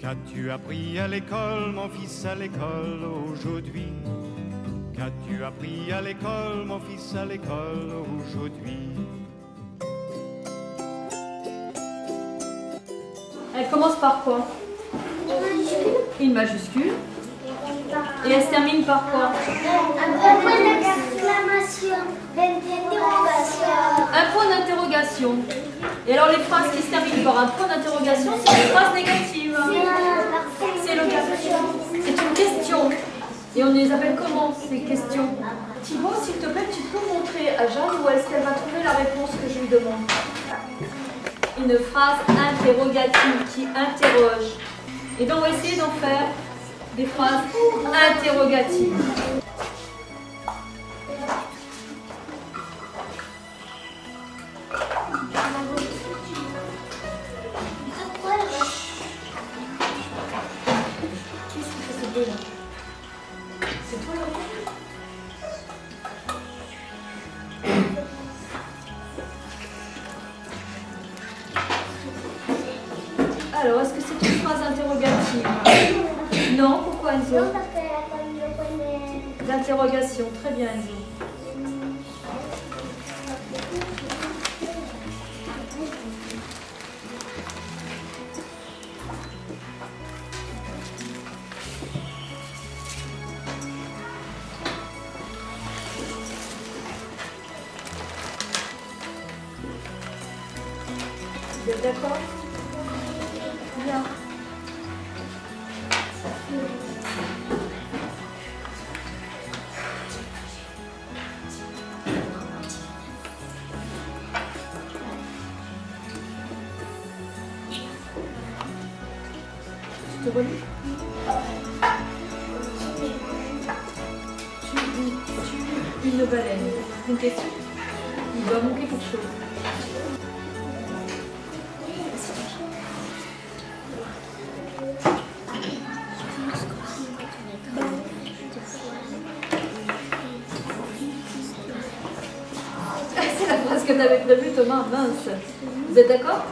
Qu'as-tu appris à l'école, mon fils, à l'école aujourd'hui? Qu'as-tu appris à l'école, mon fils, à l'école aujourd'hui? Elle commence par quoi? Une majuscule. Et elle se termine par quoi? Un point d'exclamation, d'interrogation. Un point d'interrogation. Et alors les phrases qui se terminent par un point d'interrogation, c'est des phrases négatives. C'est le C'est une question. Et on les appelle comment ces questions Thibaut, s'il te plaît, tu peux montrer à Jeanne où est-ce qu'elle va trouver la réponse que je lui demande Une phrase interrogative qui interroge. Et donc on va essayer d'en faire des phrases interrogatives. Qu'est-ce qui fait ce là C'est toi le Alors, est-ce que c'est une phrase interrogative Non, pourquoi Enzo Non, parce de- D'interrogation, très bien Enzo. Vous êtes d'accord Bien. Je te relis. Tu dis, tu une baleine. Une question Il doit manquer quelque chose. La phrase que tu avais prévue, Thomas. Mince. Vous êtes d'accord?